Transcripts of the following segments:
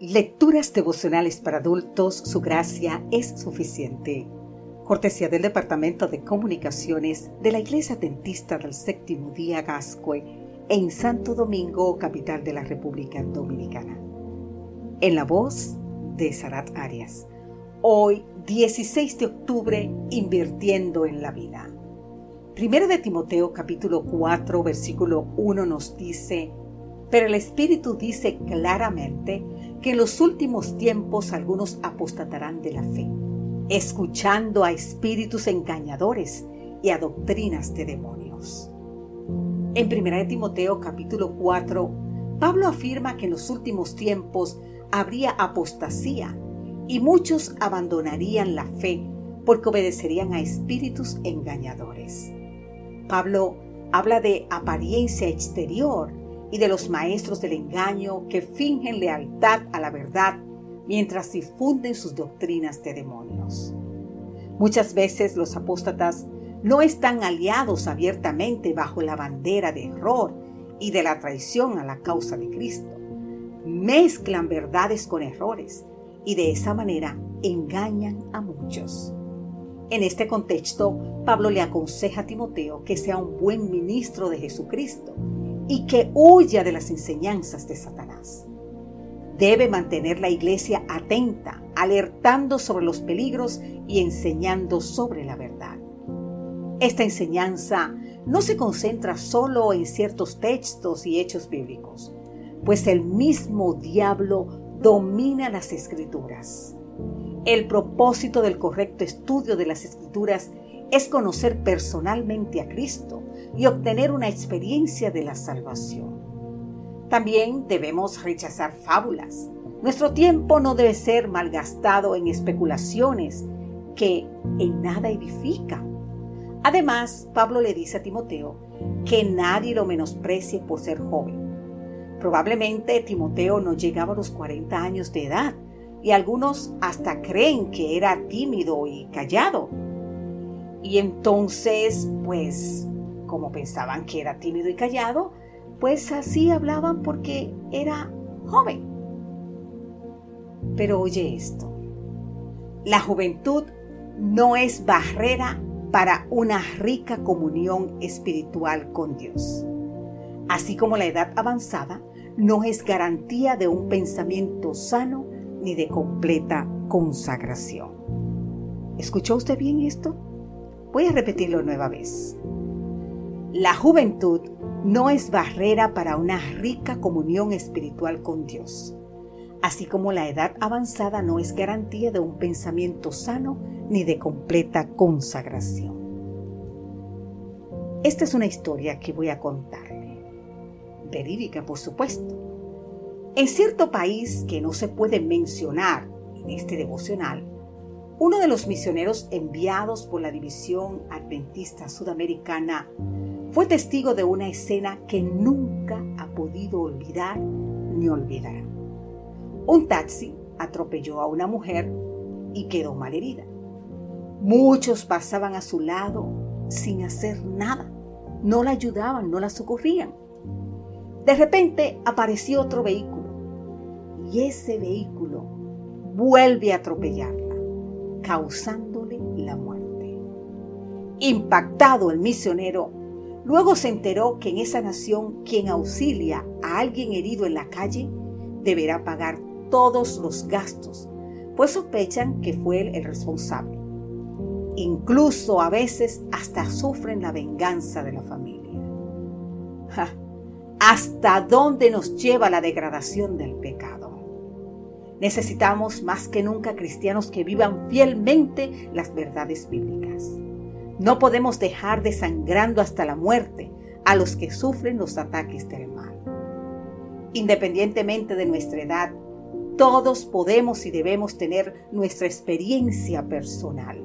Lecturas devocionales para adultos, su gracia es suficiente. Cortesía del Departamento de Comunicaciones de la Iglesia Dentista del Séptimo Día Gascue en Santo Domingo, capital de la República Dominicana. En la voz de Sarat Arias. Hoy, 16 de octubre, invirtiendo en la vida. Primero de Timoteo capítulo 4, versículo 1 nos dice, pero el Espíritu dice claramente que en los últimos tiempos algunos apostatarán de la fe, escuchando a espíritus engañadores y a doctrinas de demonios. En 1 Timoteo capítulo 4, Pablo afirma que en los últimos tiempos habría apostasía y muchos abandonarían la fe porque obedecerían a espíritus engañadores. Pablo habla de apariencia exterior y de los maestros del engaño que fingen lealtad a la verdad mientras difunden sus doctrinas de demonios. Muchas veces los apóstatas no están aliados abiertamente bajo la bandera de error y de la traición a la causa de Cristo. Mezclan verdades con errores y de esa manera engañan a muchos. En este contexto, Pablo le aconseja a Timoteo que sea un buen ministro de Jesucristo y que huya de las enseñanzas de Satanás. Debe mantener la iglesia atenta, alertando sobre los peligros y enseñando sobre la verdad. Esta enseñanza no se concentra solo en ciertos textos y hechos bíblicos, pues el mismo diablo domina las escrituras. El propósito del correcto estudio de las escrituras es conocer personalmente a Cristo y obtener una experiencia de la salvación. También debemos rechazar fábulas. Nuestro tiempo no debe ser malgastado en especulaciones que en nada edifican. Además, Pablo le dice a Timoteo que nadie lo menosprecie por ser joven. Probablemente Timoteo no llegaba a los 40 años de edad y algunos hasta creen que era tímido y callado. Y entonces, pues, como pensaban que era tímido y callado, pues así hablaban porque era joven. Pero oye esto, la juventud no es barrera para una rica comunión espiritual con Dios. Así como la edad avanzada no es garantía de un pensamiento sano ni de completa consagración. ¿Escuchó usted bien esto? Voy a repetirlo nueva vez. La juventud no es barrera para una rica comunión espiritual con Dios, así como la edad avanzada no es garantía de un pensamiento sano ni de completa consagración. Esta es una historia que voy a contarle, verídica por supuesto. En cierto país que no se puede mencionar en este devocional, uno de los misioneros enviados por la División Adventista Sudamericana fue testigo de una escena que nunca ha podido olvidar ni olvidará. Un taxi atropelló a una mujer y quedó malherida. Muchos pasaban a su lado sin hacer nada. No la ayudaban, no la socorrían. De repente apareció otro vehículo y ese vehículo vuelve a atropellarla causándole la muerte. Impactado el misionero, luego se enteró que en esa nación quien auxilia a alguien herido en la calle deberá pagar todos los gastos, pues sospechan que fue él el responsable. Incluso a veces hasta sufren la venganza de la familia. ¿Hasta dónde nos lleva la degradación del pecado? Necesitamos más que nunca cristianos que vivan fielmente las verdades bíblicas. No podemos dejar desangrando hasta la muerte a los que sufren los ataques del mal. Independientemente de nuestra edad, todos podemos y debemos tener nuestra experiencia personal.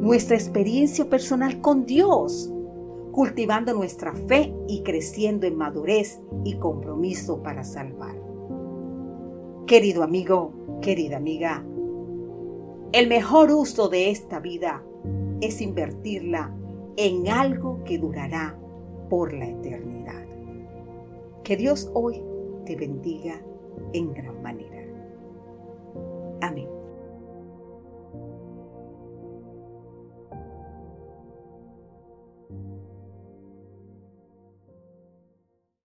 Nuestra experiencia personal con Dios, cultivando nuestra fe y creciendo en madurez y compromiso para salvar. Querido amigo, querida amiga, el mejor uso de esta vida es invertirla en algo que durará por la eternidad. Que Dios hoy te bendiga en gran manera.